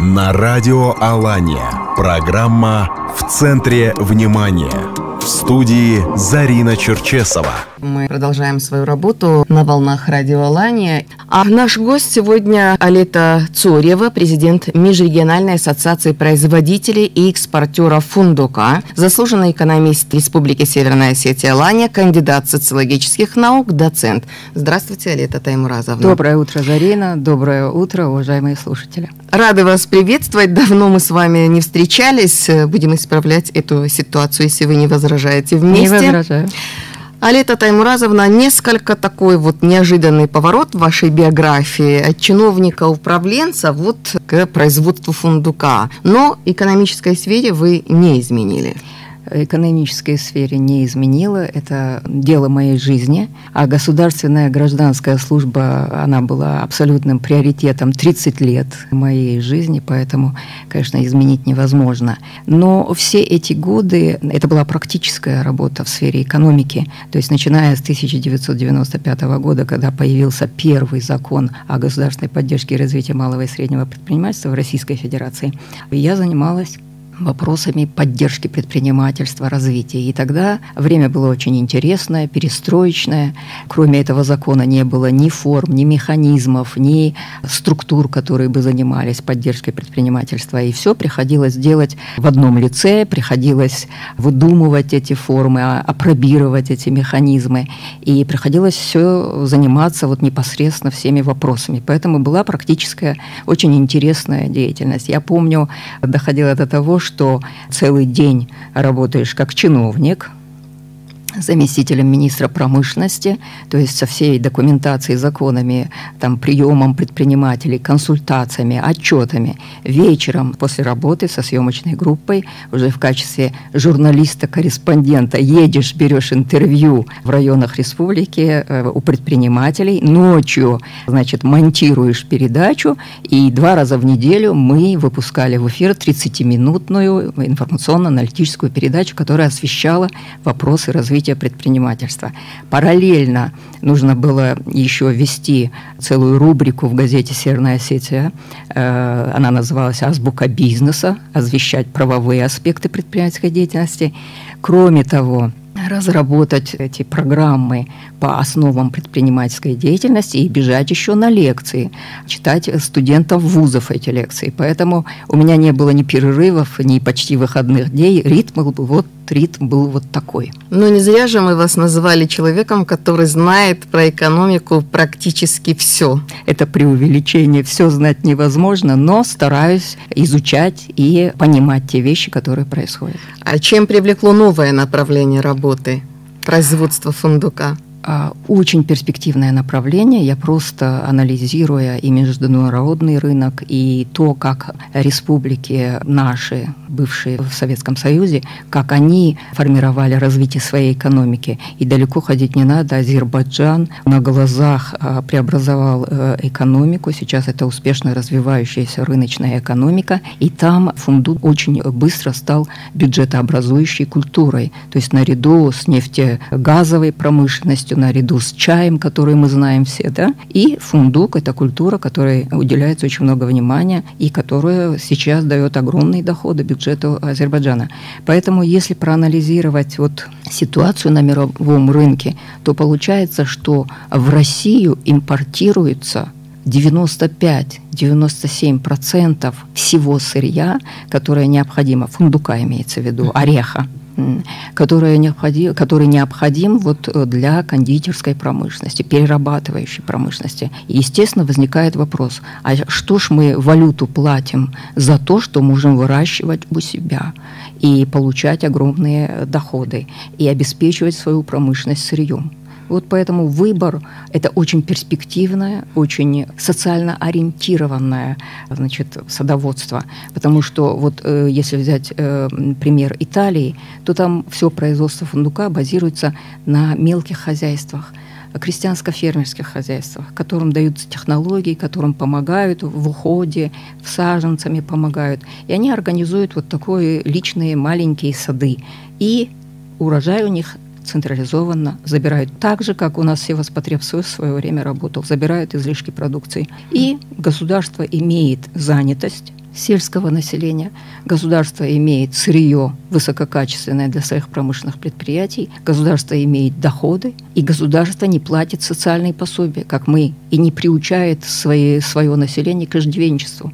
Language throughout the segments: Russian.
на радио Алания. Программа «В центре внимания». В студии Зарина Черчесова. Мы продолжаем свою работу на волнах радио Алания. А наш гость сегодня Алета Цорева, президент Межрегиональной ассоциации производителей и экспортеров фундука, заслуженный экономист Республики Северная Осетия Алания, кандидат социологических наук, доцент. Здравствуйте, Алета Таймуразовна. Доброе утро, Зарина. Доброе утро, уважаемые слушатели. Рады вас приветствовать. Давно мы с вами не встречались. Будем исправлять эту ситуацию, если вы не возражаете вместе. Не возражаю. Алета Таймуразовна, несколько такой вот неожиданный поворот в вашей биографии от чиновника-управленца вот к производству фундука. Но экономической сфере вы не изменили экономической сфере не изменила. Это дело моей жизни. А государственная гражданская служба, она была абсолютным приоритетом 30 лет моей жизни, поэтому, конечно, изменить невозможно. Но все эти годы, это была практическая работа в сфере экономики. То есть, начиная с 1995 года, когда появился первый закон о государственной поддержке и развитии малого и среднего предпринимательства в Российской Федерации, я занималась вопросами поддержки предпринимательства, развития. И тогда время было очень интересное, перестроечное. Кроме этого закона не было ни форм, ни механизмов, ни структур, которые бы занимались поддержкой предпринимательства. И все приходилось делать в одном лице, приходилось выдумывать эти формы, а, апробировать эти механизмы. И приходилось все заниматься вот непосредственно всеми вопросами. Поэтому была практическая, очень интересная деятельность. Я помню, доходило до того, что целый день работаешь как чиновник, заместителем министра промышленности, то есть со всей документацией, законами, там, приемом предпринимателей, консультациями, отчетами. Вечером после работы со съемочной группой уже в качестве журналиста-корреспондента едешь, берешь интервью в районах республики э, у предпринимателей, ночью, значит, монтируешь передачу, и два раза в неделю мы выпускали в эфир 30-минутную информационно-аналитическую передачу, которая освещала вопросы развития развития предпринимательства. Параллельно нужно было еще ввести целую рубрику в газете «Северная Осетия». Э, она называлась «Азбука бизнеса», освещать правовые аспекты предпринимательской деятельности. Кроме того, разработать эти программы по основам предпринимательской деятельности и бежать еще на лекции, читать студентов вузов эти лекции. Поэтому у меня не было ни перерывов, ни почти выходных дней. Ритм был вот ритм был вот такой. Но не зря же мы вас называли человеком, который знает про экономику практически все. Это преувеличение, все знать невозможно, но стараюсь изучать и понимать те вещи, которые происходят. А чем привлекло новое направление работы? Производство фундука? А, очень перспективное направление. Я просто анализируя и международный рынок, и то, как республики наши, бывшие в Советском Союзе, как они формировали развитие своей экономики. И далеко ходить не надо. Азербайджан на глазах а, преобразовал э, экономику. Сейчас это успешно развивающаяся рыночная экономика. И там фундук очень быстро стал бюджетообразующей культурой. То есть наряду с нефтегазовой промышленностью, наряду с чаем, который мы знаем все, да, и фундук – это культура, которой уделяется очень много внимания и которая сейчас дает огромные доходы бюджету Азербайджана. Поэтому, если проанализировать вот ситуацию на мировом рынке, то получается, что в Россию импортируется 95-97% всего сырья, которое необходимо, фундука имеется в виду, ореха, который необходим, который необходим вот э, для кондитерской промышленности, перерабатывающей промышленности. И, естественно, возникает вопрос, а что ж мы валюту платим за то, что можем выращивать у себя и получать огромные доходы и обеспечивать свою промышленность сырьем? Вот поэтому выбор – это очень перспективное, очень социально ориентированное значит, садоводство. Потому что вот э, если взять э, пример Италии, то там все производство фундука базируется на мелких хозяйствах крестьянско-фермерских хозяйствах, которым даются технологии, которым помогают в уходе, в саженцами помогают. И они организуют вот такие личные маленькие сады. И урожай у них централизованно забирают так же, как у нас Севаспотребсоюз в свое время работал, забирают излишки продукции. И государство имеет занятость сельского населения. Государство имеет сырье высококачественное для своих промышленных предприятий, государство имеет доходы, и государство не платит социальные пособия, как мы, и не приучает свои, свое население к иждивенчеству.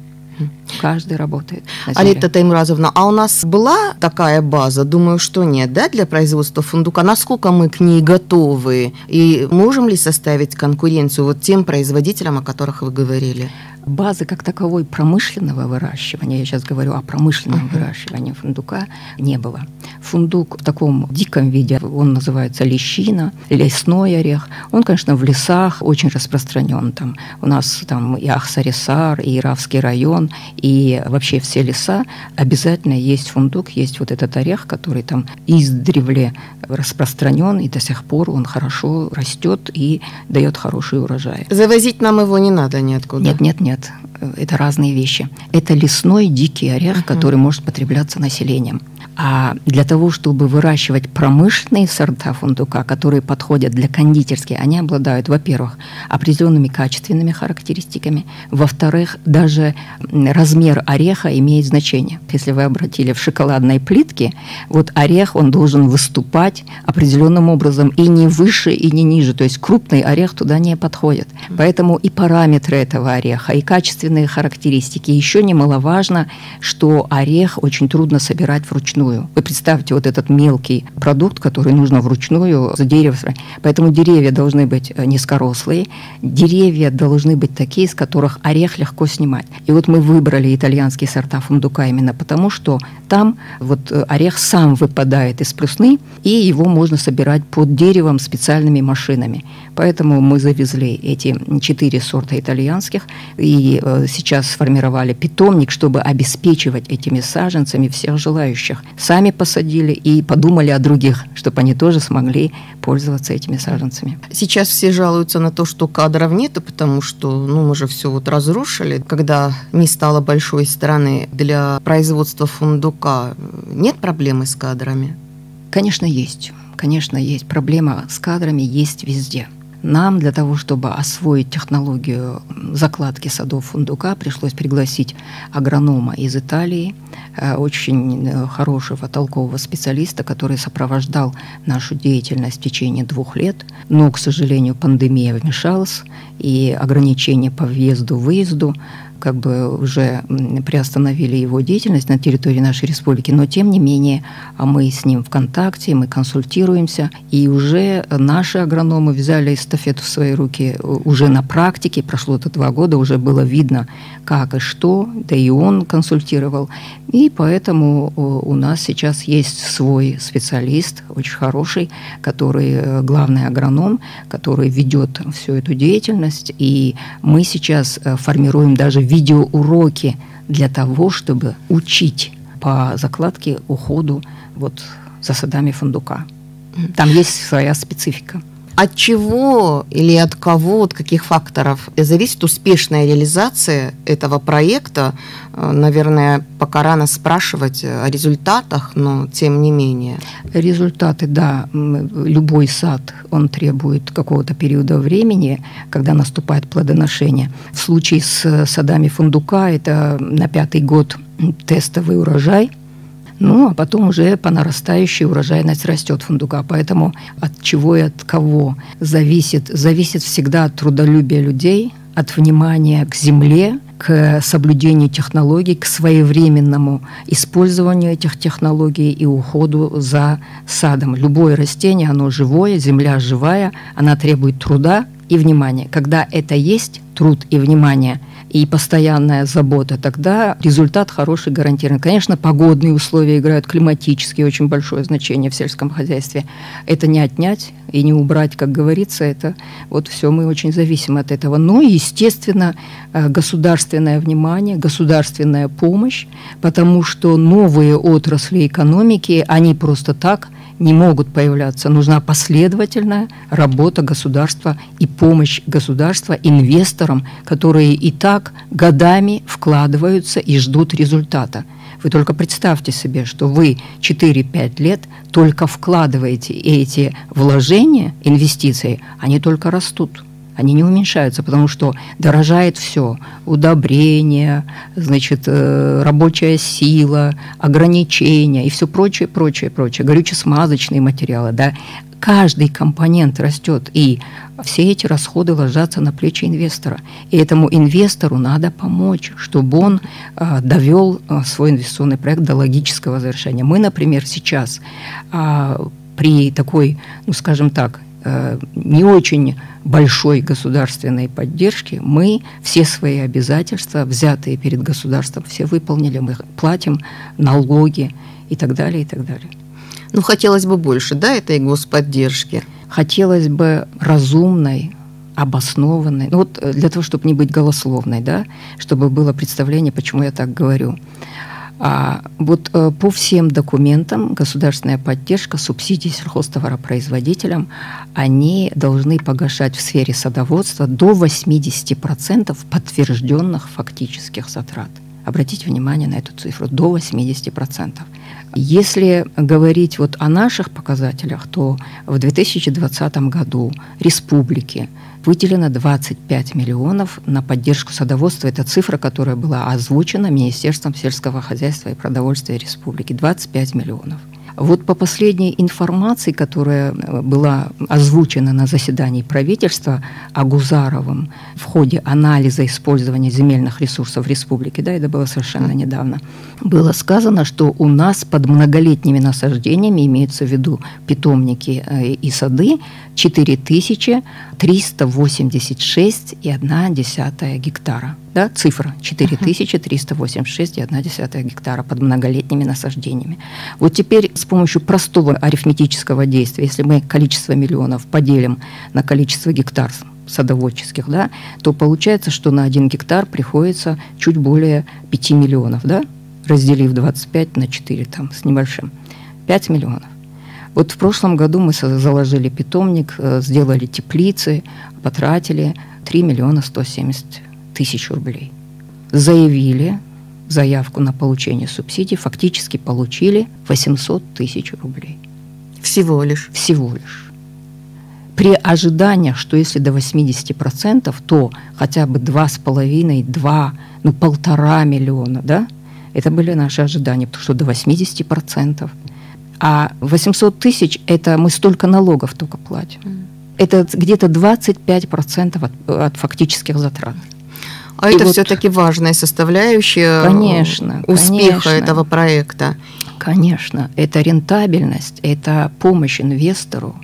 Каждый работает. Алита Таймуразовна, а у нас была такая база? Думаю, что нет, да, для производства фундука. Насколько мы к ней готовы? И можем ли составить конкуренцию вот тем производителям, о которых вы говорили? Базы как таковой промышленного выращивания, я сейчас говорю о промышленном uh-huh. выращивании фундука, не было. Фундук в таком диком виде, он называется лещина, лесной орех. Он, конечно, в лесах очень распространен. Там у нас там и Ахсарисар, и Иравский район, и вообще все леса обязательно есть фундук, есть вот этот орех, который там издревле распространен, и до сих пор он хорошо растет и дает хороший урожай. Завозить нам его не надо ниоткуда? Нет, нет, нет нет, это разные вещи. Это лесной дикий орех, uh-huh. который может потребляться населением. А для того, чтобы выращивать промышленные сорта фундука, которые подходят для кондитерских, они обладают, во-первых, определенными качественными характеристиками, во-вторых, даже размер ореха имеет значение. Если вы обратили в шоколадной плитке, вот орех, он должен выступать определенным образом и не выше, и не ниже, то есть крупный орех туда не подходит. Поэтому и параметры этого ореха, и качественные характеристики. Еще немаловажно, что орех очень трудно собирать вручную. Вы представьте вот этот мелкий продукт, который нужно вручную за дерево. Поэтому деревья должны быть э, низкорослые, деревья должны быть такие, из которых орех легко снимать. И вот мы выбрали итальянские сорта фундука именно потому, что там вот э, орех сам выпадает из плюсны, и его можно собирать под деревом специальными машинами. Поэтому мы завезли эти четыре сорта итальянских, и э, сейчас сформировали питомник, чтобы обеспечивать этими саженцами всех желающих. Сами посадили и подумали о других, чтобы они тоже смогли пользоваться этими саженцами. Сейчас все жалуются на то, что кадров нет, потому что ну, мы же все вот разрушили. Когда не стало большой страны для производства фундука, нет проблемы с кадрами? Конечно, есть. Конечно, есть. Проблема с кадрами есть везде. Нам для того, чтобы освоить технологию закладки садов фундука, пришлось пригласить агронома из Италии, э, очень э, хорошего, толкового специалиста, который сопровождал нашу деятельность в течение двух лет. Но, к сожалению, пандемия вмешалась, и ограничения по въезду-выезду как бы уже приостановили его деятельность на территории нашей республики, но тем не менее а мы с ним в контакте, мы консультируемся, и уже наши агрономы взяли эстафету в свои руки уже на практике, прошло это два года, уже было видно, как и что, да и он консультировал, и поэтому у нас сейчас есть свой специалист, очень хороший, который э, главный агроном, который ведет всю эту деятельность, и мы сейчас э, формируем даже видеоуроки для того, чтобы учить по закладке, уходу вот за садами фундука. Там есть своя специфика. От чего или от кого, от каких факторов зависит успешная реализация этого проекта? Э, наверное, пока рано спрашивать о результатах, но тем не менее. Результаты, да. Любой сад, он требует какого-то периода времени, когда наступает плодоношение. В случае с садами фундука это на пятый год тестовый урожай – ну, а потом уже по нарастающей урожайность растет фундука. Поэтому от чего и от кого зависит, зависит всегда от трудолюбия людей, от внимания к земле, к соблюдению технологий, к своевременному использованию этих технологий и уходу за садом. Любое растение, оно живое, земля живая, она требует труда и внимания. Когда это есть, труд и внимание – и постоянная забота, тогда результат хороший гарантирован. Конечно, погодные условия играют климатические очень большое значение в сельском хозяйстве. Это не отнять и не убрать, как говорится, это вот все мы очень зависим от этого. Но, естественно, э, государственное внимание, государственная помощь, потому что новые отрасли экономики, они просто так не могут появляться. Нужна последовательная работа государства и помощь государства инвесторам, которые и так годами вкладываются и ждут результата. Вы только представьте себе, что вы 4-5 лет только вкладываете эти вложения, инвестиции, они только растут. Они не уменьшаются, потому что дорожает все. Удобрения, значит, э, рабочая сила, ограничения и все прочее, прочее, прочее. Горюче-смазочные материалы, да. Каждый компонент растет, и все эти расходы ложатся на плечи инвестора. И этому инвестору надо помочь, чтобы он э, довел э, свой инвестиционный проект до логического завершения. Мы, например, сейчас э, при такой, ну скажем так, не очень большой государственной поддержки мы все свои обязательства, взятые перед государством, все выполнили, мы платим налоги и так далее, и так далее. Ну, хотелось бы больше, да, этой господдержки? Хотелось бы разумной, обоснованной. Ну вот э, для того, чтобы не быть голословной, да, чтобы было представление, почему я так говорю. А вот э, по всем документам государственная поддержка, субсидии сельхозтоваропроизводителям, они должны погашать в сфере садоводства до 80% подтвержденных фактических затрат. Обратите внимание на эту цифру, до 80%. Если говорить вот о наших показателях, то в 2020 году республики выделено 25 миллионов на поддержку садоводства. Это цифра, которая была озвучена Министерством сельского хозяйства и продовольствия республики. 25 миллионов. Вот по последней информации, которая э, была озвучена на заседании правительства Агузаровым в ходе анализа использования земельных ресурсов республики, да, это было совершенно недавно, было сказано, что у нас под многолетними насаждениями, имеются в виду питомники э, и сады, 4386,1 гектара. Да, цифра 4386,1 гектара под многолетними насаждениями. Вот теперь с помощью простого арифметического действия, если мы количество миллионов поделим на количество гектар садоводческих, да, то получается, что на один гектар приходится чуть более 5 миллионов, да, разделив 25 на 4 там, с небольшим. 5 миллионов. Вот в прошлом году мы заложили питомник, э, сделали теплицы, потратили 3 миллиона 170 тысяч рублей. Заявили заявку на получение субсидий, фактически получили 800 тысяч рублей. Всего лишь? Всего лишь. При ожидании, что если до 80%, то хотя бы 2,5, 2, ну полтора миллиона, да? Это были наши ожидания, потому что до 80%. А 800 тысяч – это мы столько налогов только платим. Это где-то 25% от, от фактических затрат. А и это вот, все-таки важная составляющая конечно, успеха конечно, этого проекта. Конечно, это рентабельность, это помощь инвестору.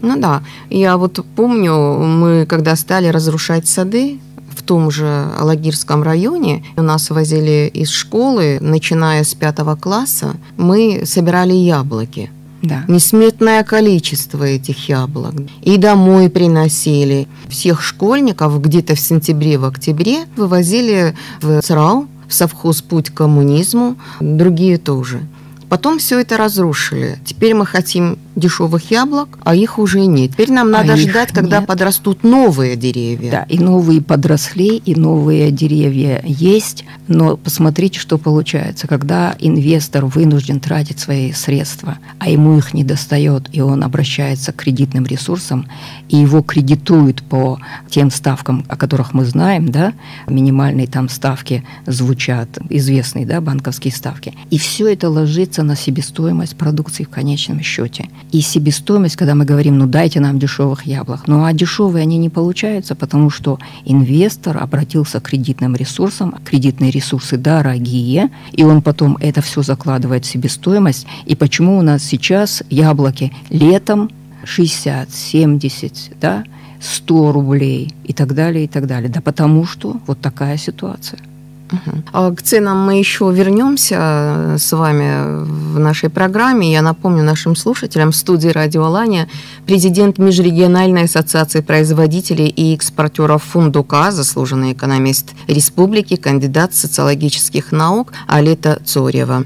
Ну да, я вот помню, мы когда стали разрушать сады, в том же Алагирском районе у нас возили из школы, начиная с пятого класса, мы собирали яблоки. Да. Несметное количество этих яблок. И домой приносили. Всех школьников где-то в сентябре, в октябре вывозили в СРАУ, в совхоз «Путь к коммунизму», другие тоже. Потом все это разрушили. Теперь мы хотим дешевых яблок, а их уже нет. Теперь нам а надо а ждать, когда нет. подрастут новые деревья. Да, и новые подросли, и новые деревья есть. Но посмотрите, что получается. Когда инвестор вынужден тратить свои средства, а ему их не достает, и он обращается к кредитным ресурсам, и его кредитуют по тем ставкам, о которых мы знаем, да, минимальные там ставки звучат, известные, да, банковские ставки. И все это ложится ложится на себестоимость продукции в конечном счете. И себестоимость, когда мы говорим, ну дайте нам дешевых яблок, ну а дешевые они не получаются, потому что инвестор обратился к кредитным ресурсам, кредитные ресурсы дорогие, и он потом это все закладывает в себестоимость. И почему у нас сейчас яблоки летом 60, 70, да, 100 рублей и так далее, и так далее. Да потому что вот такая ситуация. Угу. К ценам мы еще вернемся э, с вами в нашей программе. Я напомню нашим слушателям, в студии «Радио Алания» президент Межрегиональной ассоциации производителей и экспортеров фундука, заслуженный экономист республики, кандидат социологических наук Алета Цорева.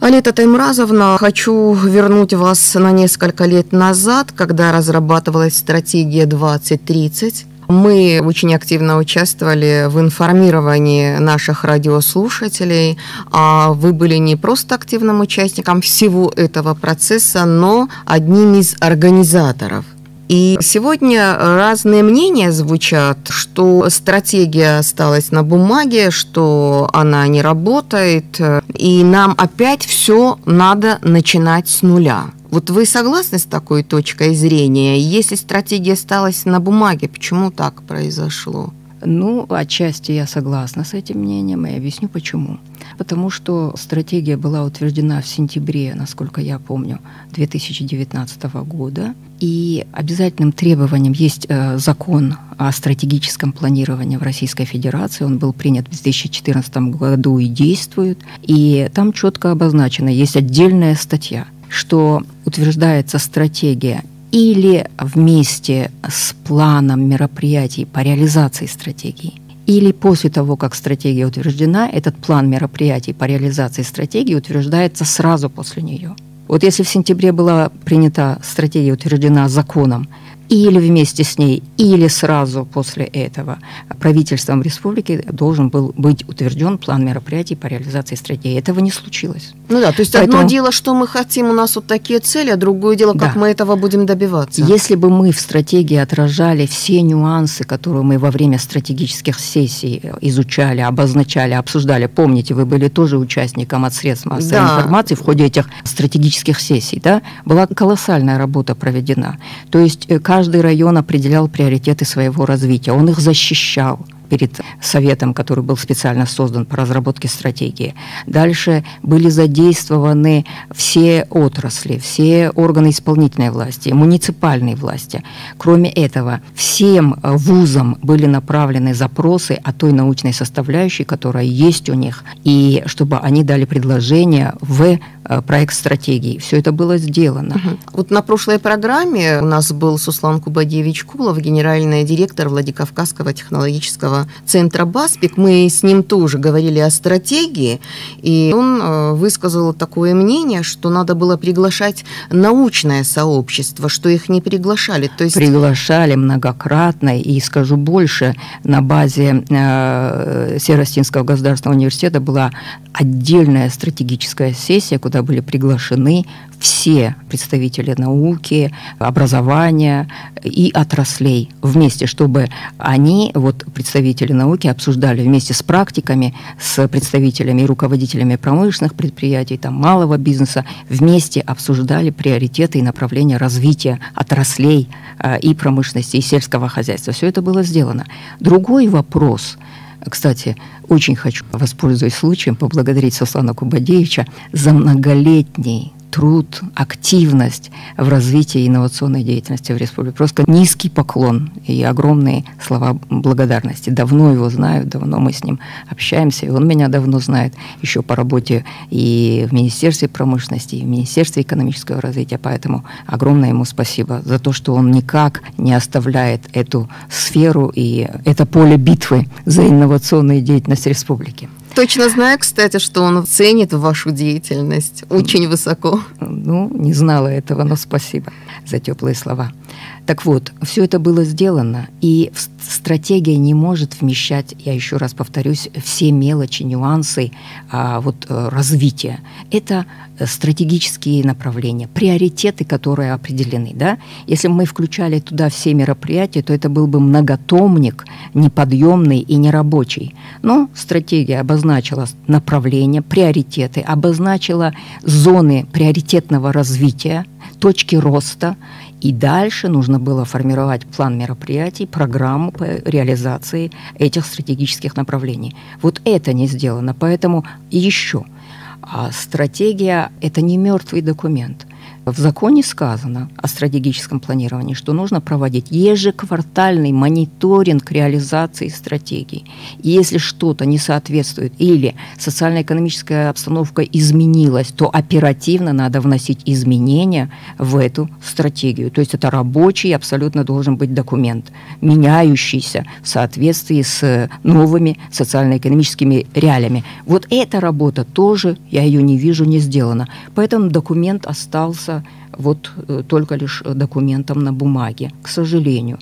Алета Таймразовна, хочу вернуть вас на несколько лет назад, когда разрабатывалась стратегия 2030 мы очень активно участвовали в информировании наших радиослушателей, а вы были не просто активным участником всего этого процесса, но одним из организаторов. И сегодня разные мнения звучат, что стратегия осталась на бумаге, что она не работает, и нам опять все надо начинать с нуля. Вот вы согласны с такой точкой зрения? Если стратегия осталась на бумаге, почему так произошло? Ну, отчасти я согласна с этим мнением, и объясню почему. Потому что стратегия была утверждена в сентябре, насколько я помню, 2019 года. И обязательным требованием есть э, закон о стратегическом планировании в Российской Федерации. Он был принят в 2014 году и действует. И там четко обозначено, есть отдельная статья, что утверждается стратегия или вместе с планом мероприятий по реализации стратегии, или после того, как стратегия утверждена, этот план мероприятий по реализации стратегии утверждается сразу после нее. Вот если в сентябре была принята стратегия, утверждена законом, или вместе с ней, или сразу после этого правительством республики должен был быть утвержден план мероприятий по реализации стратегии. Этого не случилось. Ну да, то есть Поэтому... одно дело, что мы хотим, у нас вот такие цели, а другое дело, как да. мы этого будем добиваться. Если бы мы в стратегии отражали все нюансы, которые мы во время стратегических сессий изучали, обозначали, обсуждали, помните, вы были тоже участником от средств массовой да. информации в ходе этих стратегических сессий, да, была колоссальная работа проведена. То есть каждый каждый район определял приоритеты своего развития, он их защищал перед советом, который был специально создан по разработке стратегии. Дальше были задействованы все отрасли, все органы исполнительной власти, муниципальной власти. Кроме этого, всем вузам были направлены запросы о той научной составляющей, которая есть у них, и чтобы они дали предложение в Э, проект стратегии. Все это было сделано. Угу. Вот на прошлой программе у нас был Суслан Кубадевич Кулов, генеральный директор Владикавказского технологического центра «Баспик». Мы с ним тоже говорили о стратегии, и он э, высказал такое мнение, что надо было приглашать научное сообщество, что их не приглашали. То есть... Приглашали многократно, и скажу больше, на базе э, государственного университета была отдельная стратегическая сессия, куда были приглашены все представители науки, образования и отраслей вместе, чтобы они, вот представители науки, обсуждали вместе с практиками, с представителями и руководителями промышленных предприятий, там, малого бизнеса, вместе обсуждали приоритеты и направления развития отраслей э, и промышленности, и сельского хозяйства. Все это было сделано. Другой вопрос – кстати, очень хочу, воспользуясь случаем, поблагодарить Сослана Кубадеевича за многолетний труд, активность в развитии инновационной деятельности в республике. Просто низкий поклон и огромные слова благодарности. Давно его знаю, давно мы с ним общаемся, и он меня давно знает еще по работе и в Министерстве промышленности, и в Министерстве экономического развития. Поэтому огромное ему спасибо за то, что он никак не оставляет эту сферу и это поле битвы за инновационную деятельность республики. Точно знаю, кстати, что он ценит вашу деятельность очень высоко. Ну, не знала этого, но спасибо за теплые слова. Так вот, все это было сделано, и стратегия не может вмещать, я еще раз повторюсь, все мелочи, нюансы а, вот, э, развития. Это стратегические направления, приоритеты, которые определены. Да? Если бы мы включали туда все мероприятия, то это был бы многотомник, неподъемный и нерабочий. Но стратегия обозначила направления, приоритеты, обозначила зоны приоритетного развития, точки роста, и дальше нужно было формировать план мероприятий, программу по реализации этих стратегических направлений. Вот это не сделано, поэтому еще. А стратегия – это не мертвый документ. В законе сказано о стратегическом планировании, что нужно проводить ежеквартальный мониторинг реализации стратегии. И если что-то не соответствует или социально-экономическая обстановка изменилась, то оперативно надо вносить изменения в эту стратегию. То есть это рабочий абсолютно должен быть документ, меняющийся в соответствии с новыми социально-экономическими реалиями. Вот эта работа тоже, я ее не вижу, не сделана. Поэтому документ остался остается вот э, только лишь документом на бумаге, к сожалению.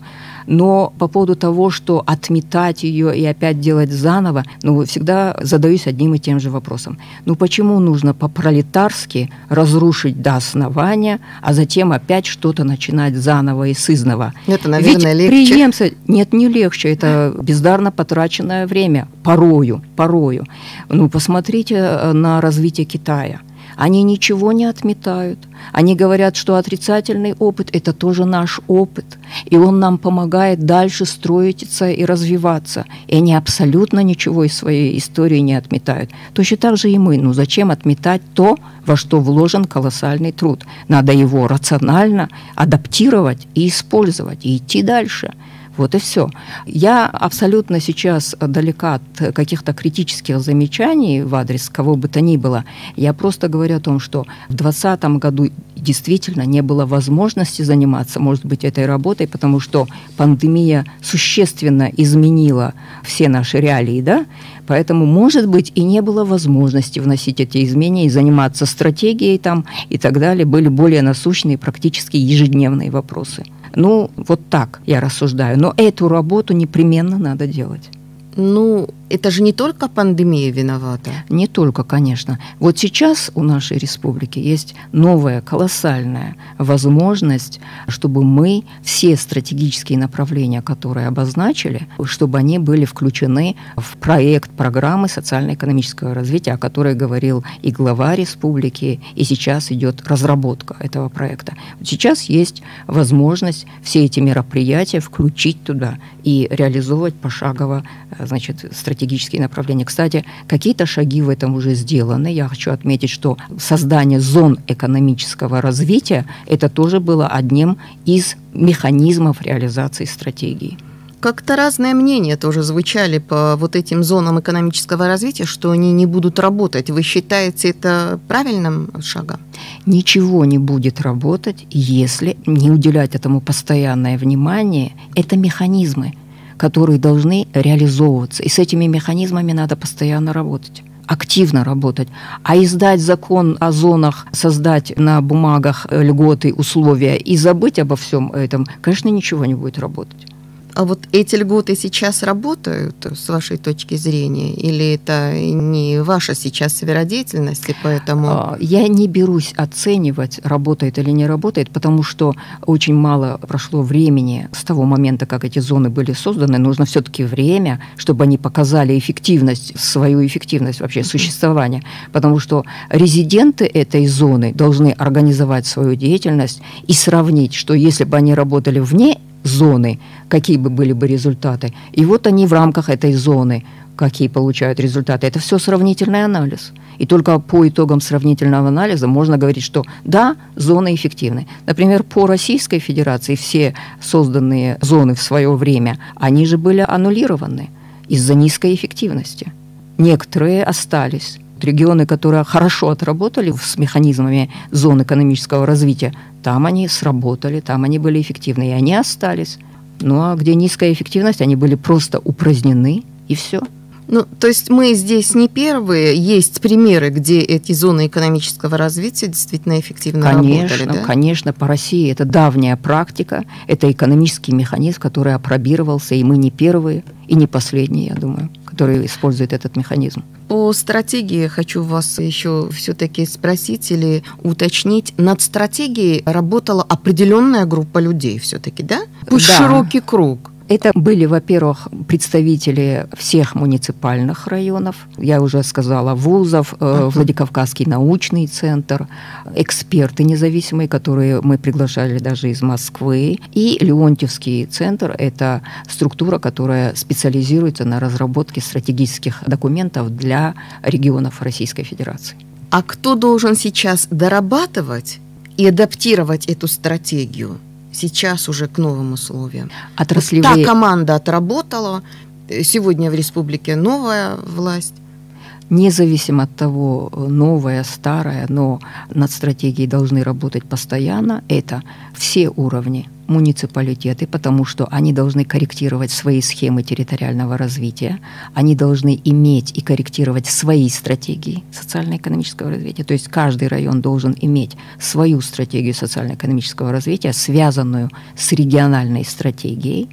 Но по поводу того, что отметать ее и опять делать заново, ну, всегда задаюсь одним и тем же вопросом. Ну, почему нужно по-пролетарски разрушить до основания, а затем опять что-то начинать заново и сызново? Это, наверное, Ведь легче. Преемся... Нет, не легче. Это бездарно потраченное время. Порою, порою. Ну, посмотрите э, на развитие Китая. Они ничего не отметают. Они говорят, что отрицательный опыт – это тоже наш опыт, и он нам помогает дальше строиться и развиваться. И они абсолютно ничего из своей истории не отметают. Точно так же и мы. Ну зачем отметать то, во что вложен колоссальный труд? Надо его рационально адаптировать и использовать, и идти дальше – вот и все. Я абсолютно сейчас далека от каких-то критических замечаний в адрес кого бы то ни было. Я просто говорю о том, что в 2020 году действительно не было возможности заниматься, может быть, этой работой, потому что пандемия существенно изменила все наши реалии, да, Поэтому, может быть, и не было возможности вносить эти изменения и заниматься стратегией там и так далее. Были более насущные, практически ежедневные вопросы. Ну, вот так я рассуждаю. Но эту работу непременно надо делать. Ну, это же не только пандемия виновата. Не только, конечно. Вот сейчас у нашей республики есть новая колоссальная возможность, чтобы мы все стратегические направления, которые обозначили, чтобы они были включены в проект программы социально-экономического развития, о которой говорил и глава республики, и сейчас идет разработка этого проекта. Сейчас есть возможность все эти мероприятия включить туда и реализовывать пошагово значит, стратегические стратегические направления. Кстати, какие-то шаги в этом уже сделаны. Я хочу отметить, что создание зон экономического развития это тоже было одним из механизмов реализации стратегии. Как-то разные мнения тоже звучали по вот этим зонам экономического развития, что они не будут работать. Вы считаете это правильным шагом? Ничего не будет работать, если не уделять этому постоянное внимание. Это механизмы которые должны реализовываться. И с этими механизмами надо постоянно работать активно работать. А издать закон о зонах, создать на бумагах льготы, условия и забыть обо всем этом, конечно, ничего не будет работать. А вот эти льготы сейчас работают, с вашей точки зрения, или это не ваша сейчас сфера деятельности, поэтому... А, я не берусь оценивать, работает или не работает, потому что очень мало прошло времени с того момента, как эти зоны были созданы. Нужно все-таки время, чтобы они показали эффективность, свою эффективность вообще существования. Потому что резиденты этой зоны должны организовать свою деятельность и сравнить, что если бы они работали вне зоны, какие бы были бы результаты. И вот они в рамках этой зоны, какие получают результаты. Это все сравнительный анализ. И только по итогам сравнительного анализа можно говорить, что да, зоны эффективны. Например, по Российской Федерации все созданные зоны в свое время, они же были аннулированы из-за низкой эффективности. Некоторые остались регионы, которые хорошо отработали с механизмами зон экономического развития, там они сработали, там они были эффективны, и они остались. Ну а где низкая эффективность, они были просто упразднены, и все. Ну, то есть мы здесь не первые. Есть примеры, где эти зоны экономического развития действительно эффективно конечно, работали. Да? Конечно, по России это давняя практика, это экономический механизм, который опробировался, и мы не первые, и не последние, я думаю, которые используют этот механизм. По стратегии хочу вас еще все-таки спросить или уточнить. Над стратегией работала определенная группа людей все-таки, да? Пусть да. широкий круг. Это были, во-первых, представители всех муниципальных районов, я уже сказала, вузов, uh-huh. Владикавказский научный центр, эксперты независимые, которые мы приглашали даже из Москвы, и Леонтьевский центр – это структура, которая специализируется на разработке стратегических документов для регионов Российской Федерации. А кто должен сейчас дорабатывать и адаптировать эту стратегию? Сейчас уже к новым условиям. Отраслевые... Вот та команда отработала, сегодня в республике новая власть. Независимо от того, новая, старая, но над стратегией должны работать постоянно. Это все уровни муниципалитеты, потому что они должны корректировать свои схемы территориального развития, они должны иметь и корректировать свои стратегии социально-экономического развития. То есть каждый район должен иметь свою стратегию социально-экономического развития, связанную с региональной стратегией,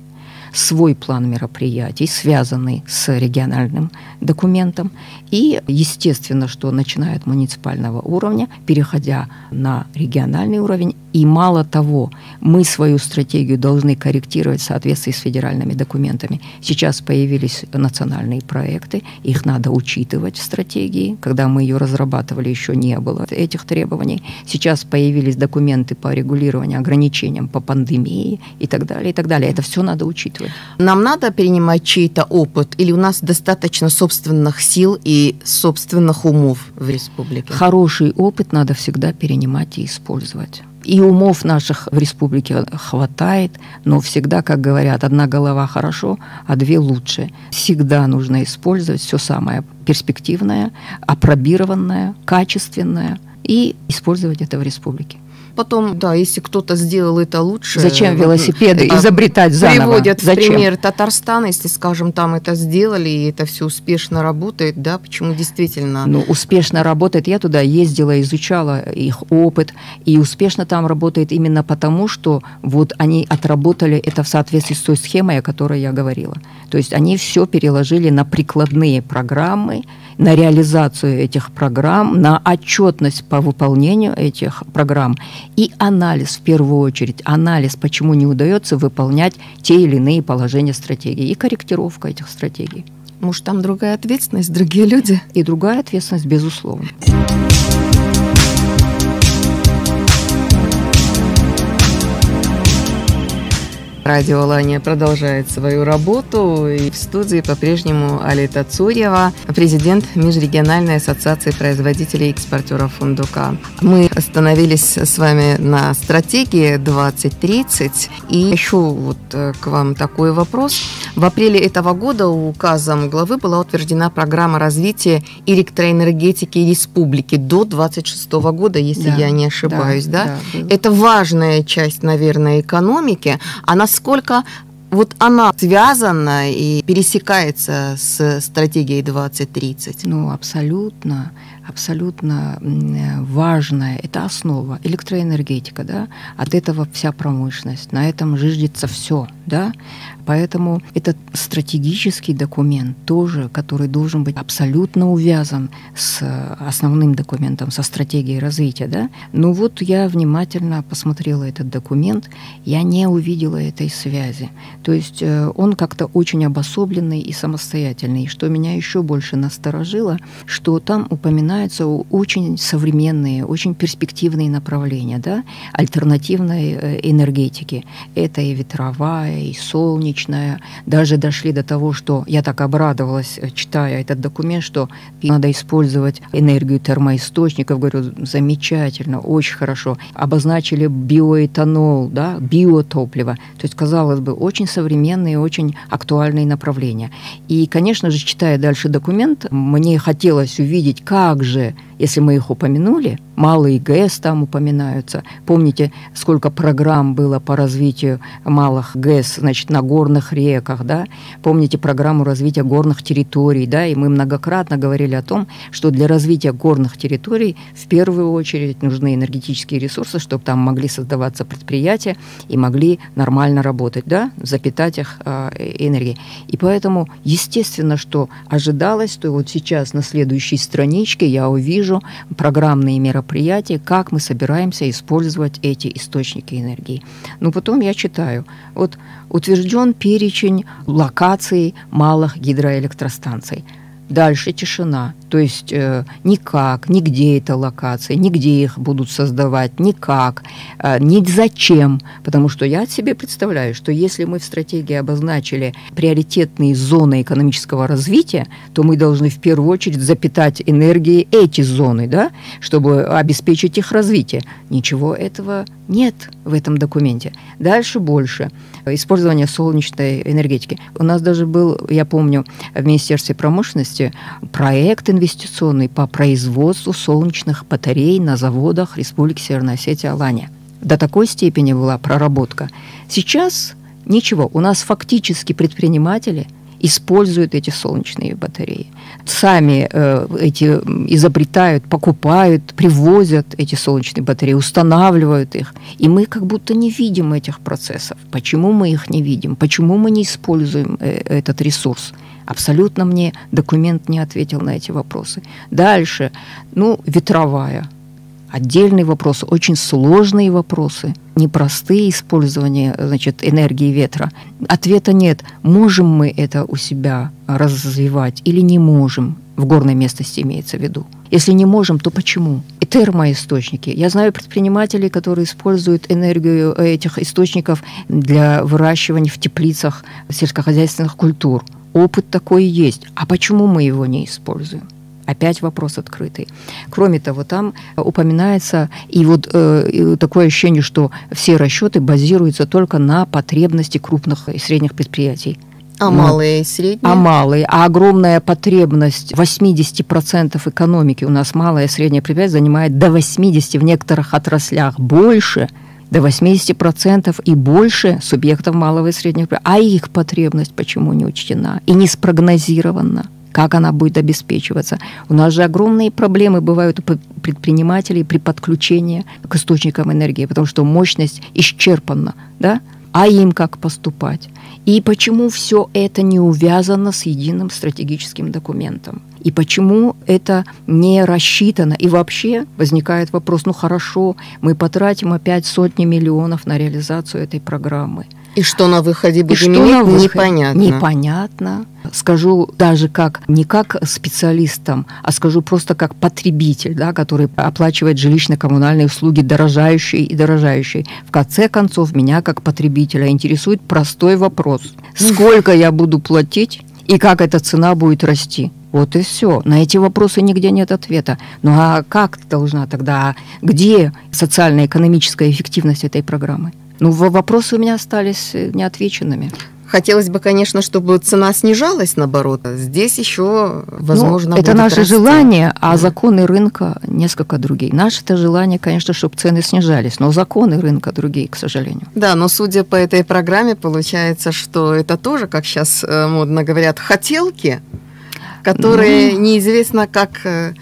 свой план мероприятий, связанный с региональным документом. И, естественно, что начиная от муниципального уровня, переходя на региональный уровень, и мало того, мы свою стратегию должны корректировать в соответствии с федеральными документами. Сейчас появились национальные проекты, их надо учитывать в стратегии. Когда мы ее разрабатывали, еще не было этих требований. Сейчас появились документы по регулированию ограничениям по пандемии и так далее, и так далее. Это все надо учитывать. Нам надо перенимать чей-то опыт или у нас достаточно собственных сил и собственных умов в республике? Хороший опыт надо всегда перенимать и использовать. И умов наших в республике хватает, но всегда, как говорят, одна голова хорошо, а две лучше. Всегда нужно использовать все самое перспективное, апробированное, качественное и использовать это в республике потом, да, если кто-то сделал это лучше. Зачем велосипеды а, изобретать заново? Приводят Зачем? пример Татарстан, если, скажем, там это сделали, и это все успешно работает, да, почему действительно? Ну, успешно работает. Я туда ездила, изучала их опыт, и успешно там работает именно потому, что вот они отработали это в соответствии с той схемой, о которой я говорила. То есть они все переложили на прикладные программы, на реализацию этих программ, на отчетность по выполнению этих программ и анализ в первую очередь, анализ, почему не удается выполнять те или иные положения стратегии и корректировка этих стратегий. Может, там другая ответственность, другие люди? И другая ответственность, безусловно. Радио Алания продолжает свою работу. И в студии по-прежнему Алита Цурьева, президент Межрегиональной ассоциации производителей и экспортеров фундука. Мы остановились с вами на стратегии 2030. И еще вот э, к вам такой вопрос. В апреле этого года указом главы была утверждена программа развития электроэнергетики республики до 2026 года, если да, я не ошибаюсь. Да, да? Да, Это важная часть, наверное, экономики. Она насколько вот она связана и пересекается с стратегией 2030? Ну, абсолютно абсолютно важная, это основа, электроэнергетика, да, от этого вся промышленность, на этом жиждется все, да, поэтому этот стратегический документ тоже, который должен быть абсолютно увязан с основным документом, со стратегией развития, да, ну вот я внимательно посмотрела этот документ, я не увидела этой связи, то есть э, он как-то очень обособленный и самостоятельный, что меня еще больше насторожило, что там упоминается начинаются очень современные, очень перспективные направления да, альтернативной э, энергетики. Это и ветровая, и солнечная. Даже дошли до того, что я так обрадовалась, э, читая этот документ, что надо использовать энергию термоисточников. Говорю, замечательно, очень хорошо. Обозначили биоэтанол, да, биотопливо. То есть, казалось бы, очень современные, очень актуальные направления. И, конечно же, читая дальше документ, мне хотелось увидеть, как же, если мы их упомянули, малые ГЭС там упоминаются. Помните, сколько программ было по развитию малых ГЭС, значит, на горных реках, да? Помните программу развития горных территорий, да? И мы многократно говорили о том, что для развития горных территорий в первую очередь нужны энергетические ресурсы, чтобы там могли создаваться предприятия и могли нормально работать, да? Запитать их э, энергией. И поэтому, естественно, что ожидалось, что вот сейчас на следующей страничке я увижу программные мероприятия, как мы собираемся использовать эти источники энергии. Но потом я читаю, вот утвержден перечень локаций малых гидроэлектростанций – Дальше тишина. То есть э, никак, нигде эта локация, нигде их будут создавать, никак, э, ни зачем. Потому что я себе представляю, что если мы в стратегии обозначили приоритетные зоны экономического развития, то мы должны в первую очередь запитать энергией эти зоны, да, чтобы обеспечить их развитие. Ничего этого нет в этом документе. Дальше больше. Использование солнечной энергетики. У нас даже был, я помню, в Министерстве промышленности проект инвестиционный по производству солнечных батарей на заводах Республики Северная Осетия Алания. До такой степени была проработка. Сейчас ничего. У нас фактически предприниматели используют эти солнечные батареи. Сами э, эти изобретают, покупают, привозят эти солнечные батареи, устанавливают их. И мы как будто не видим этих процессов. Почему мы их не видим? Почему мы не используем э, этот ресурс? Абсолютно мне документ не ответил на эти вопросы. Дальше, ну, ветровая отдельные вопросы, очень сложные вопросы, непростые использования значит, энергии ветра. Ответа нет. Можем мы это у себя развивать или не можем? В горной местности имеется в виду. Если не можем, то почему? И термоисточники. Я знаю предпринимателей, которые используют энергию этих источников для выращивания в теплицах сельскохозяйственных культур. Опыт такой есть. А почему мы его не используем? Опять вопрос открытый. Кроме того, там упоминается и вот э, такое ощущение, что все расчеты базируются только на потребности крупных и средних предприятий. А малые и средние? А малые. А огромная потребность 80% экономики у нас малое и среднее предприятие занимает до 80% в некоторых отраслях больше до 80% и больше субъектов малого и среднего предприятия. А их потребность почему не учтена и не спрогнозирована? Как она будет обеспечиваться. У нас же огромные проблемы бывают у предпринимателей при подключении к источникам энергии, потому что мощность исчерпана, да? А им как поступать? И почему все это не увязано с единым стратегическим документом? И почему это не рассчитано? И вообще возникает вопрос, ну хорошо, мы потратим опять сотни миллионов на реализацию этой программы – и что на выходе будем иметь, на выходе? непонятно. Непонятно. Скажу даже как не как специалистам, а скажу просто как потребитель, да, который оплачивает жилищно-коммунальные услуги дорожающие и дорожающие. В конце концов, меня как потребителя интересует простой вопрос. Сколько я буду платить и как эта цена будет расти? Вот и все. На эти вопросы нигде нет ответа. Ну а как должна тогда, где социально-экономическая эффективность этой программы? Ну, вопросы у меня остались э, неотвеченными. Хотелось бы, конечно, чтобы цена снижалась, наоборот. Здесь еще, возможно, ну, это наше расти. желание, а да. законы рынка несколько другие. Наше это желание, конечно, чтобы цены снижались, но законы рынка другие, к сожалению. Да, но судя по этой программе, получается, что это тоже, как сейчас э, модно говорят, хотелки, которые ну, неизвестно как э,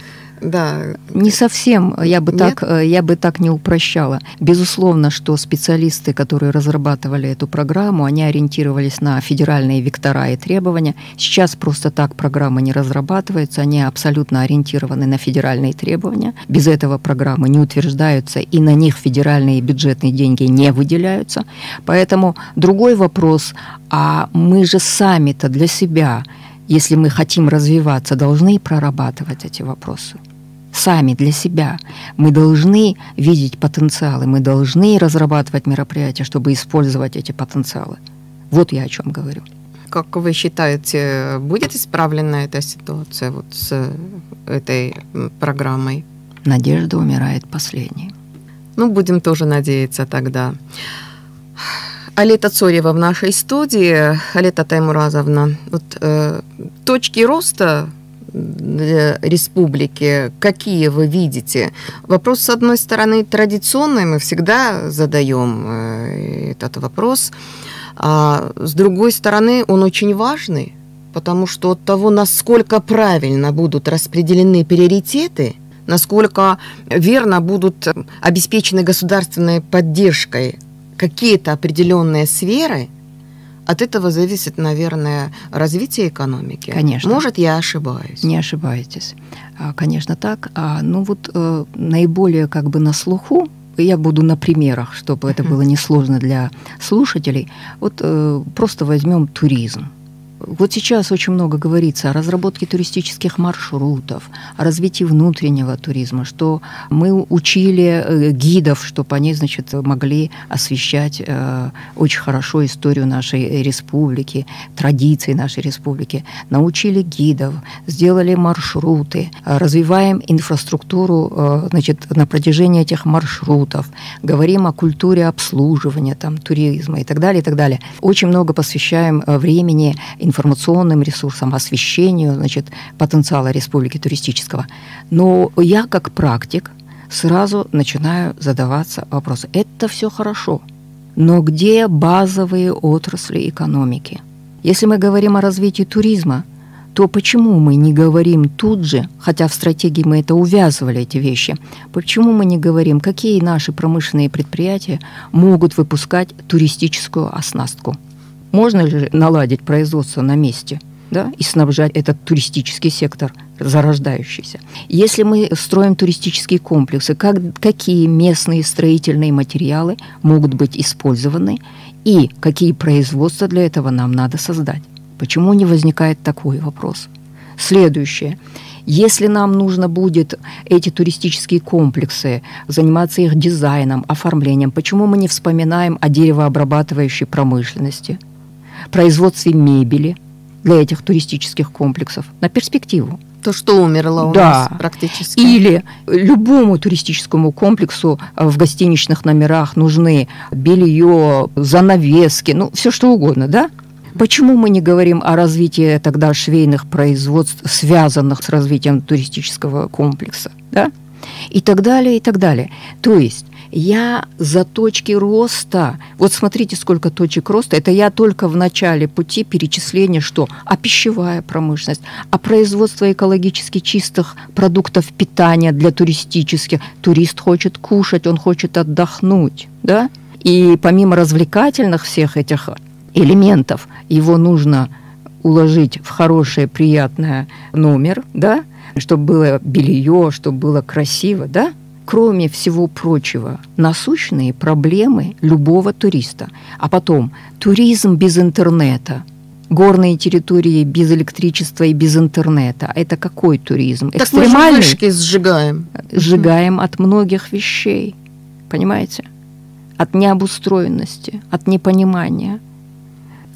да. Не совсем, я бы, так, э, я бы так не упрощала. Безусловно, что специалисты, которые разрабатывали эту программу, они ориентировались на федеральные вектора и требования. Сейчас просто так программы не разрабатываются, они абсолютно ориентированы на федеральные требования. Без этого программы не утверждаются, и на них федеральные бюджетные деньги не выделяются. Поэтому другой вопрос, а мы же сами-то для себя если мы хотим развиваться, должны прорабатывать эти вопросы сами для себя. Мы должны видеть потенциалы, мы должны разрабатывать мероприятия, чтобы использовать эти потенциалы. Вот я о чем говорю. Как вы считаете, будет исправлена эта ситуация вот с этой программой? Надежда умирает последней. Ну, будем тоже надеяться тогда. Алета Цорева в нашей студии. Алета Таймуразовна, вот э, точки роста республики, какие вы видите? Вопрос, с одной стороны, традиционный, мы всегда задаем э, этот вопрос, а с другой стороны, он очень важный, потому что от того, насколько правильно будут распределены приоритеты, насколько верно будут обеспечены государственной поддержкой какие-то определенные сферы, от этого зависит, наверное, развитие экономики. Конечно. Может, я ошибаюсь. Не ошибаетесь. А, конечно, так. А, ну вот э, наиболее как бы на слуху я буду на примерах, чтобы это было несложно для слушателей. Вот э, просто возьмем туризм. Вот сейчас очень много говорится о разработке туристических маршрутов, о развитии внутреннего туризма, что мы учили э, гидов, чтобы они, значит, могли освещать э, очень хорошо историю нашей республики, традиции нашей республики. Научили гидов, сделали маршруты, развиваем инфраструктуру, э, значит, на протяжении этих маршрутов, говорим о культуре обслуживания, там, туризма и так далее, и так далее. Очень много посвящаем э, времени инфраструктуре информационным ресурсам, освещению значит, потенциала республики туристического. Но я как практик сразу начинаю задаваться вопросом. Это все хорошо, но где базовые отрасли экономики? Если мы говорим о развитии туризма, то почему мы не говорим тут же, хотя в стратегии мы это увязывали, эти вещи, почему мы не говорим, какие наши промышленные предприятия могут выпускать туристическую оснастку? Можно ли наладить производство на месте – да, и снабжать этот туристический сектор зарождающийся. Если мы строим туристические комплексы, как, какие местные строительные материалы могут быть использованы и какие производства для этого нам надо создать? Почему не возникает такой вопрос? Следующее. Если нам нужно будет эти туристические комплексы, заниматься их дизайном, оформлением, почему мы не вспоминаем о деревообрабатывающей промышленности, производстве мебели – для этих туристических комплексов на перспективу. То, что умерло у да. нас практически. Или любому туристическому комплексу в гостиничных номерах нужны белье, занавески, ну, все что угодно, да? Почему мы не говорим о развитии тогда швейных производств, связанных с развитием туристического комплекса, да? И так далее, и так далее. То есть я за точки роста. Вот смотрите, сколько точек роста. Это я только в начале пути перечисления, что а пищевая промышленность, а производство экологически чистых продуктов питания для туристических. Турист хочет кушать, он хочет отдохнуть, да? И помимо развлекательных всех этих элементов, его нужно уложить в хорошее, приятное номер, да, чтобы было белье, чтобы было красиво, да, кроме всего прочего, насущные проблемы любого туриста. А потом, туризм без интернета – горные территории без электричества и без интернета. Это какой туризм? Так Экстремальный? мы же вышки сжигаем. Сжигаем от многих вещей. Понимаете? От необустроенности, от непонимания.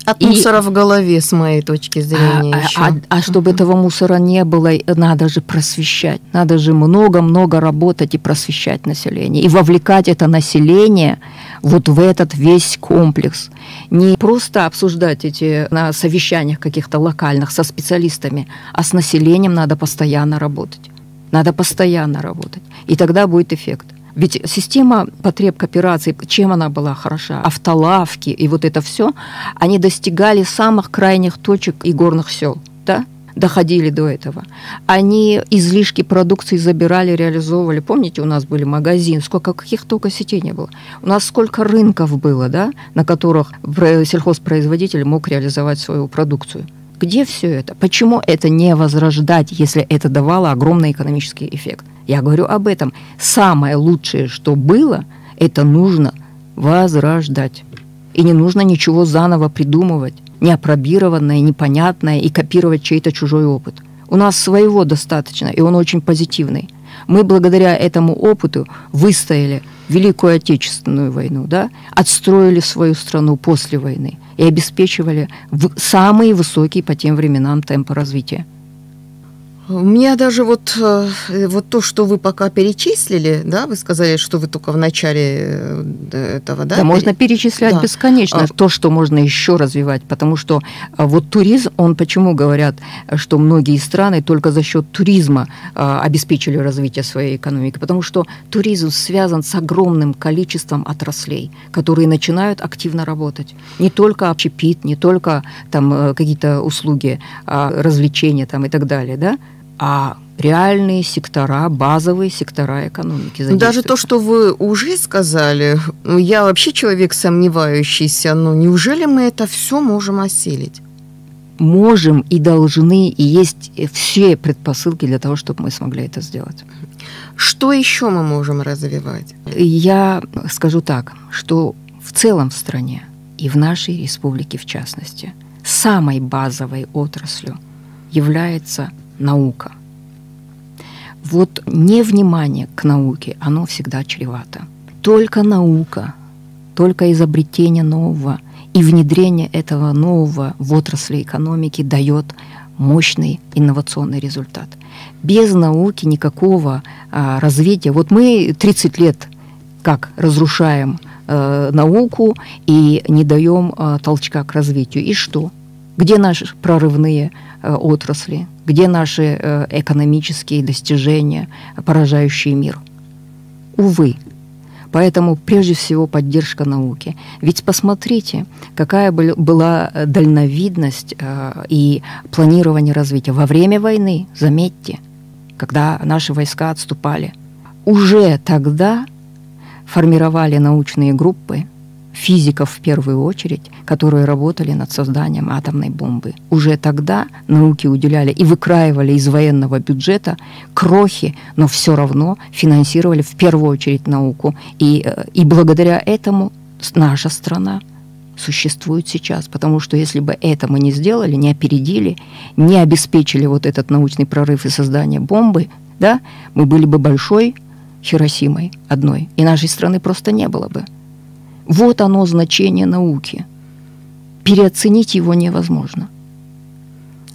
От и... мусора в голове, с моей точки зрения. А, еще. а, а чтобы этого мусора не было, надо же просвещать. Надо же много-много работать и просвещать население. И вовлекать это население вот в этот весь комплекс. Не просто обсуждать эти на совещаниях каких-то локальных со специалистами, а с населением надо постоянно работать. Надо постоянно работать. И тогда будет эффект. Ведь система потреб кооперации, чем она была хороша? Автолавки и вот это все, они достигали самых крайних точек и горных сел. Да? доходили до этого. Они излишки продукции забирали, реализовывали. Помните, у нас были магазины, сколько каких только сетей не было. У нас сколько рынков было, да, на которых сельхозпроизводитель мог реализовать свою продукцию. Где все это? Почему это не возрождать, если это давало огромный экономический эффект? Я говорю об этом. Самое лучшее, что было, это нужно возрождать. И не нужно ничего заново придумывать, неопробированное, непонятное и копировать чей-то чужой опыт. У нас своего достаточно, и он очень позитивный. Мы благодаря этому опыту выстояли Великую Отечественную войну, да, отстроили свою страну после войны и обеспечивали самые высокие по тем временам темпы развития. У меня даже вот, э, вот то, что вы пока перечислили, да, вы сказали, что вы только в начале э, этого, да? Да, можно перечислять да. бесконечно а... то, что можно еще развивать, потому что а, вот туризм, он почему говорят, что многие страны только за счет туризма а, обеспечили развитие своей экономики, потому что туризм связан с огромным количеством отраслей, которые начинают активно работать. Не только общепит, не только там э, какие-то услуги, а развлечения там и так далее, да? А реальные сектора, базовые сектора экономики. Даже то, что вы уже сказали, ну, я вообще человек сомневающийся, но неужели мы это все можем осилить? Можем и должны, и есть все предпосылки для того, чтобы мы смогли это сделать. Что еще мы можем развивать? Я скажу так, что в целом в стране и в нашей республике в частности самой базовой отраслью является наука. Вот невнимание к науке, оно всегда чревато. Только наука, только изобретение нового и внедрение этого нового в отрасли экономики дает мощный инновационный результат. Без науки никакого а, развития. Вот мы 30 лет как разрушаем э, науку и не даем э, толчка к развитию. И что? Где наши прорывные э, отрасли? Где наши э, экономические достижения, поражающие мир? увы. Поэтому прежде всего поддержка науки. Ведь посмотрите, какая была дальновидность э, и планирование развития. Во время войны, заметьте, когда наши войска отступали, уже тогда формировали научные группы, физиков в первую очередь, которые работали над созданием атомной бомбы. Уже тогда науки уделяли и выкраивали из военного бюджета крохи, но все равно финансировали в первую очередь науку. И, э, и благодаря этому наша страна существует сейчас. Потому что если бы это мы не сделали, не опередили, не обеспечили вот этот научный прорыв и создание бомбы, да, мы были бы большой Хиросимой одной, и нашей страны просто не было бы. Вот оно значение науки. Переоценить его невозможно.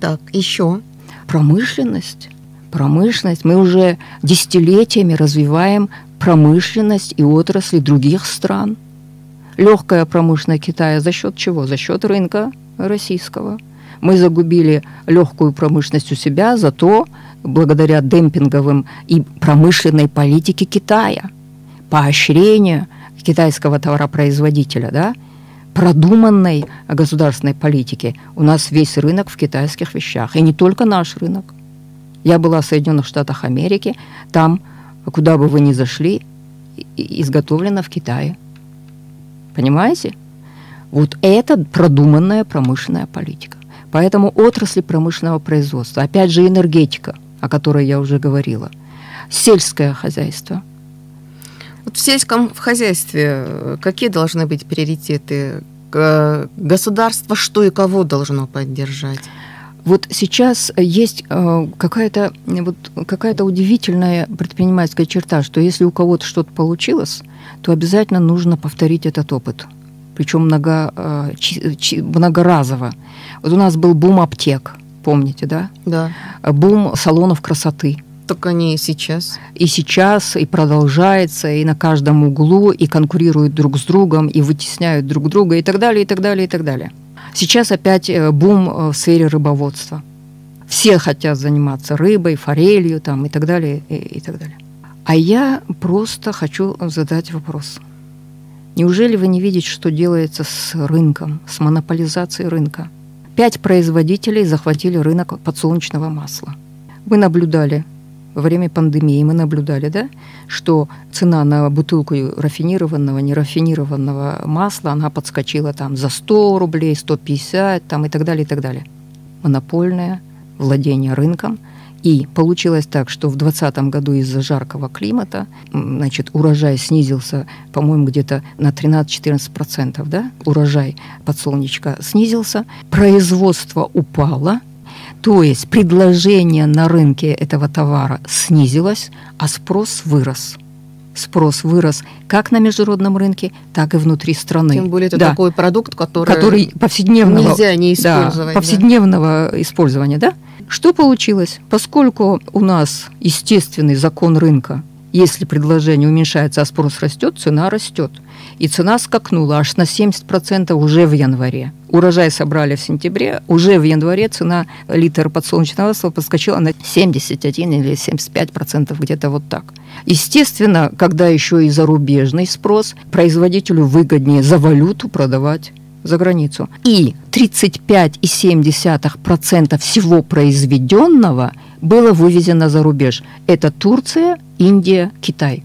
Так, еще. Промышленность. Промышленность. Мы уже десятилетиями развиваем промышленность и отрасли других стран. Легкая промышленность Китая за счет чего? За счет рынка российского. Мы загубили легкую промышленность у себя, зато благодаря демпинговым и промышленной политике Китая, поощрению китайского товаропроизводителя, да, продуманной государственной политики. У нас весь рынок в китайских вещах, и не только наш рынок. Я была в Соединенных Штатах Америки, там, куда бы вы ни зашли, изготовлено в Китае. Понимаете? Вот это продуманная промышленная политика. Поэтому отрасли промышленного производства, опять же энергетика, о которой я уже говорила, сельское хозяйство – вот в сельском хозяйстве э, какие должны быть приоритеты? Государство что и кого должно поддержать? Вот сейчас есть э, какая-то вот какая-то удивительная предпринимательская черта, что если у кого-то что-то получилось, то обязательно нужно повторить этот опыт, причем много, э, многоразово. Вот у нас был бум аптек, помните, да? Да. Бум салонов красоты. Они и сейчас. И сейчас, и продолжается, и на каждом углу, и конкурируют друг с другом, и вытесняют друг друга, и так далее, и так далее, и так далее. Сейчас опять э, бум э, в сфере рыбоводства. Все хотят заниматься рыбой, форелью там, и так далее, и, и так далее. А я просто хочу задать вопрос. Неужели вы не видите, что делается с рынком, с монополизацией рынка? Пять производителей захватили рынок подсолнечного масла. Вы наблюдали во время пандемии мы наблюдали, да, что цена на бутылку рафинированного, нерафинированного масла, она подскочила там за 100 рублей, 150 там, и так далее, и так далее. Монопольное владение рынком. И получилось так, что в 2020 году из-за жаркого климата значит, урожай снизился, по-моему, где-то на 13-14%, да? урожай подсолнечка снизился, производство упало – то есть предложение на рынке этого товара снизилось, а спрос вырос. Спрос вырос как на международном рынке, так и внутри страны. Тем более это да. такой продукт, который, который повседневного, нельзя не использовать. Да, повседневного да. использования. Да? Что получилось? Поскольку у нас естественный закон рынка, если предложение уменьшается, а спрос растет, цена растет. И цена скакнула аж на 70% уже в январе. Урожай собрали в сентябре, уже в январе цена литра подсолнечного масла подскочила на 71 или 75%, где-то вот так. Естественно, когда еще и зарубежный спрос, производителю выгоднее за валюту продавать за границу. И 35,7% всего произведенного было вывезено за рубеж. Это Турция, Индия, Китай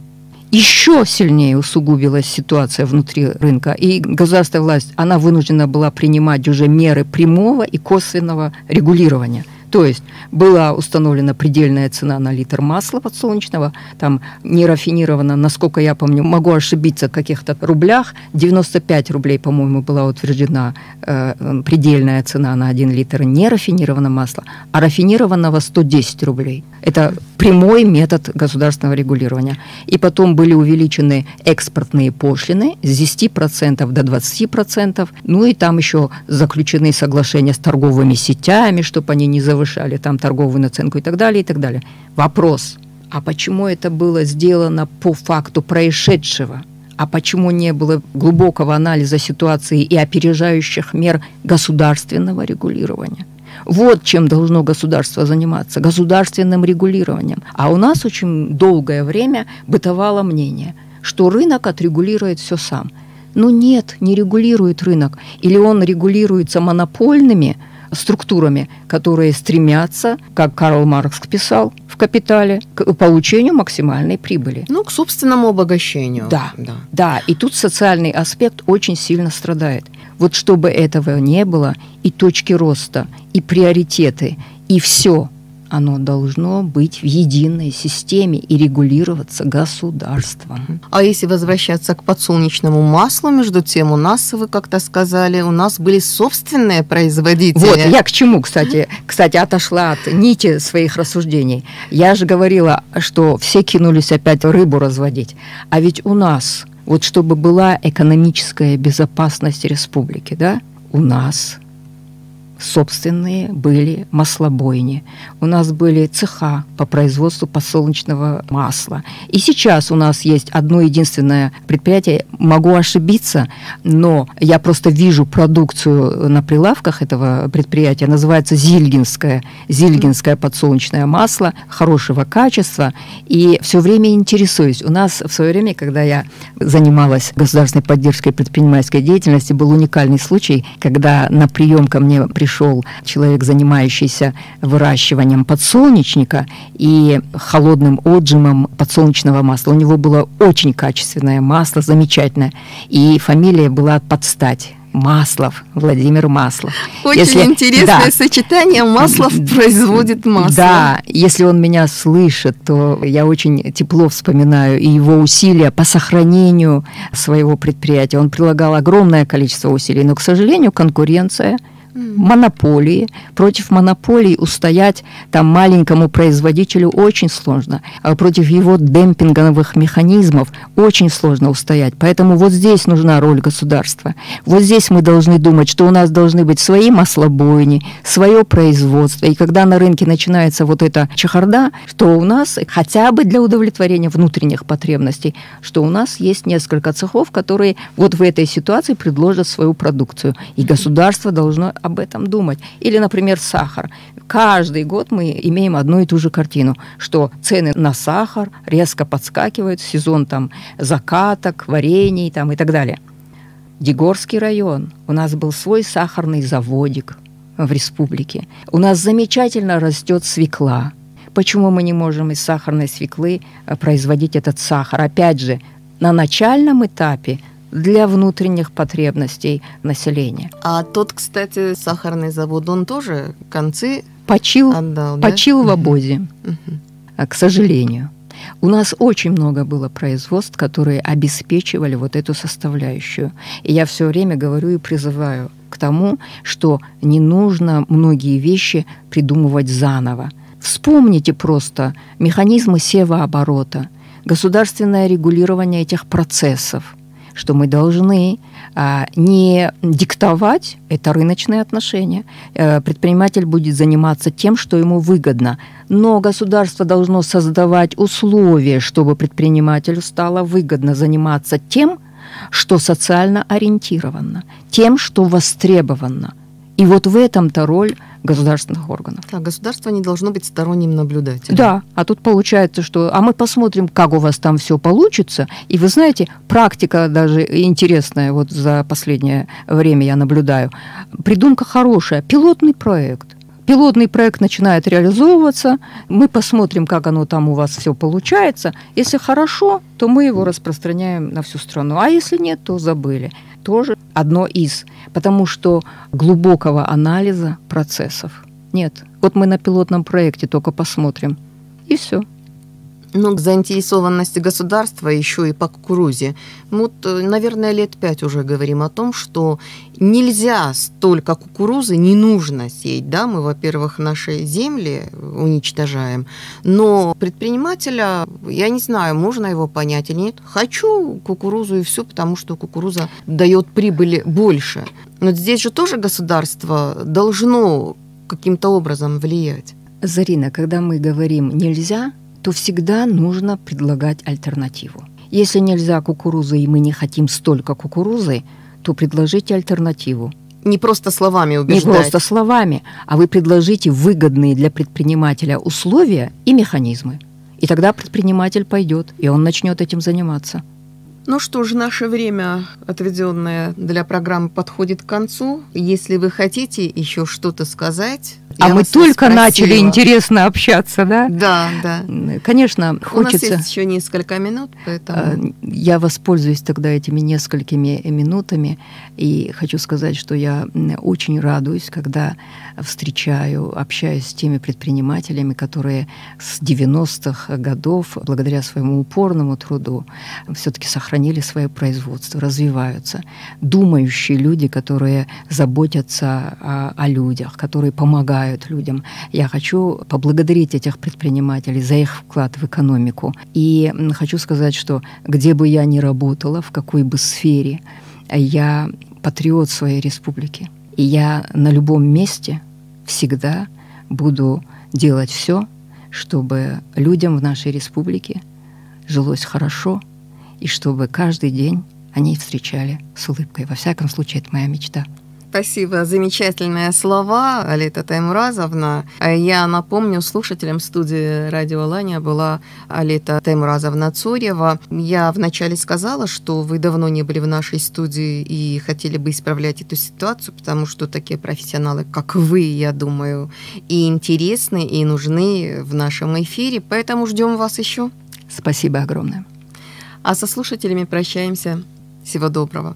еще сильнее усугубилась ситуация внутри рынка, и государственная власть, она вынуждена была принимать уже меры прямого и косвенного регулирования – то есть была установлена предельная цена на литр масла подсолнечного, там не рафинировано, насколько я помню, могу ошибиться в каких-то рублях, 95 рублей, по-моему, была утверждена э, предельная цена на 1 литр нерафинированного масла, а рафинированного 110 рублей. Это прямой метод государственного регулирования. И потом были увеличены экспортные пошлины с 10% до 20%, ну и там еще заключены соглашения с торговыми сетями, чтобы они не завышали завышали там торговую наценку и так далее, и так далее. Вопрос, а почему это было сделано по факту происшедшего? А почему не было глубокого анализа ситуации и опережающих мер государственного регулирования? Вот чем должно государство заниматься, государственным регулированием. А у нас очень долгое время бытовало мнение, что рынок отрегулирует все сам. Но нет, не регулирует рынок. Или он регулируется монопольными структурами, которые стремятся, как Карл Маркс писал в «Капитале», к получению максимальной прибыли. Ну, к собственному обогащению. Да, да. да. И тут социальный аспект очень сильно страдает. Вот чтобы этого не было, и точки роста, и приоритеты, и все – оно должно быть в единой системе и регулироваться государством. А если возвращаться к подсолнечному маслу, между тем у нас, вы как-то сказали, у нас были собственные производители. Вот, я к чему, кстати, кстати, отошла от нити своих рассуждений. Я же говорила, что все кинулись опять рыбу разводить. А ведь у нас, вот чтобы была экономическая безопасность республики, да, у нас собственные были маслобойни. У нас были цеха по производству подсолнечного масла. И сейчас у нас есть одно единственное предприятие. Могу ошибиться, но я просто вижу продукцию на прилавках этого предприятия. Называется Зильгинское. Зильгинское подсолнечное масло хорошего качества. И все время интересуюсь. У нас в свое время, когда я занималась государственной поддержкой предпринимательской деятельности, был уникальный случай, когда на прием ко мне пришли пришел человек, занимающийся выращиванием подсолнечника и холодным отжимом подсолнечного масла. У него было очень качественное масло, замечательное. И фамилия была под стать. Маслов, Владимир Маслов. Очень если, интересное да, сочетание. Маслов производит масло. Да, если он меня слышит, то я очень тепло вспоминаю и его усилия по сохранению своего предприятия. Он прилагал огромное количество усилий, но, к сожалению, конкуренция – монополии. Против монополии устоять там маленькому производителю очень сложно. А против его демпинговых механизмов очень сложно устоять. Поэтому вот здесь нужна роль государства. Вот здесь мы должны думать, что у нас должны быть свои маслобойни, свое производство. И когда на рынке начинается вот эта чехарда, что у нас хотя бы для удовлетворения внутренних потребностей, что у нас есть несколько цехов, которые вот в этой ситуации предложат свою продукцию. И государство должно об этом думать. Или, например, сахар. Каждый год мы имеем одну и ту же картину, что цены на сахар резко подскакивают, сезон там закаток, варений там, и так далее. Дегорский район. У нас был свой сахарный заводик в республике. У нас замечательно растет свекла. Почему мы не можем из сахарной свеклы э, производить этот сахар? Опять же, на начальном этапе для внутренних потребностей населения. А тот, кстати, сахарный завод, он тоже концы почил, отдал, да? почил в обозе, uh к сожалению. У нас очень много было производств, которые обеспечивали вот эту составляющую. И я все время говорю и призываю к тому, что не нужно многие вещи придумывать заново. Вспомните просто механизмы севооборота, государственное регулирование этих процессов – что мы должны а, не диктовать, это рыночные отношения. А, предприниматель будет заниматься тем, что ему выгодно, но государство должно создавать условия, чтобы предпринимателю стало выгодно заниматься тем, что социально ориентировано, тем, что востребовано. И вот в этом-то роль государственных органов. Да, государство не должно быть сторонним наблюдателем. Да, а тут получается, что... А мы посмотрим, как у вас там все получится. И вы знаете, практика даже интересная, вот за последнее время я наблюдаю. Придумка хорошая, пилотный проект. Пилотный проект начинает реализовываться, мы посмотрим, как оно там у вас все получается. Если хорошо, то мы его распространяем на всю страну, а если нет, то забыли тоже одно из, потому что глубокого анализа процессов нет. Вот мы на пилотном проекте только посмотрим, и все. Ну, к заинтересованности государства еще и по кукурузе. Вот, э, наверное, лет пять уже говорим о том, что нельзя столько кукурузы, не нужно сеять. Да? Мы, во-первых, наши земли уничтожаем, но предпринимателя, я не знаю, можно его понять или нет. Хочу кукурузу и все, потому что кукуруза дает прибыли больше. Но здесь же тоже государство должно каким-то образом влиять. Зарина, когда мы говорим «нельзя», то всегда нужно предлагать альтернативу. Если нельзя кукурузы и мы не хотим столько кукурузы, то предложите альтернативу. Не просто словами убеждать. Не просто словами, а вы предложите выгодные для предпринимателя условия и механизмы. И тогда предприниматель пойдет, и он начнет этим заниматься. Ну что ж, наше время, отведенное для программы, подходит к концу. Если вы хотите еще что-то сказать, а мы только спросила. начали интересно общаться, да? Да, да. Конечно, хочется... У нас есть еще несколько минут, поэтому... А, я воспользуюсь тогда этими несколькими минутами и хочу сказать, что я очень радуюсь, когда встречаю, общаюсь с теми предпринимателями, которые с 90-х годов, благодаря своему упорному труду, все-таки сохранили свое производство, развиваются. Думающие люди, которые заботятся о, о людях, которые помогают людям. Я хочу поблагодарить этих предпринимателей за их вклад в экономику. И хочу сказать, что где бы я ни работала, в какой бы сфере, я патриот своей республики. И я на любом месте всегда буду делать все, чтобы людям в нашей республике жилось хорошо, и чтобы каждый день они встречали с улыбкой. Во всяком случае, это моя мечта. Спасибо, замечательные слова, Алита Таймуразовна. Я напомню слушателям студии «Радио Ланя» была Алита Таймуразовна Цурьева. Я вначале сказала, что вы давно не были в нашей студии и хотели бы исправлять эту ситуацию, потому что такие профессионалы, как вы, я думаю, и интересны, и нужны в нашем эфире, поэтому ждем вас еще. Спасибо огромное. А со слушателями прощаемся. Всего доброго.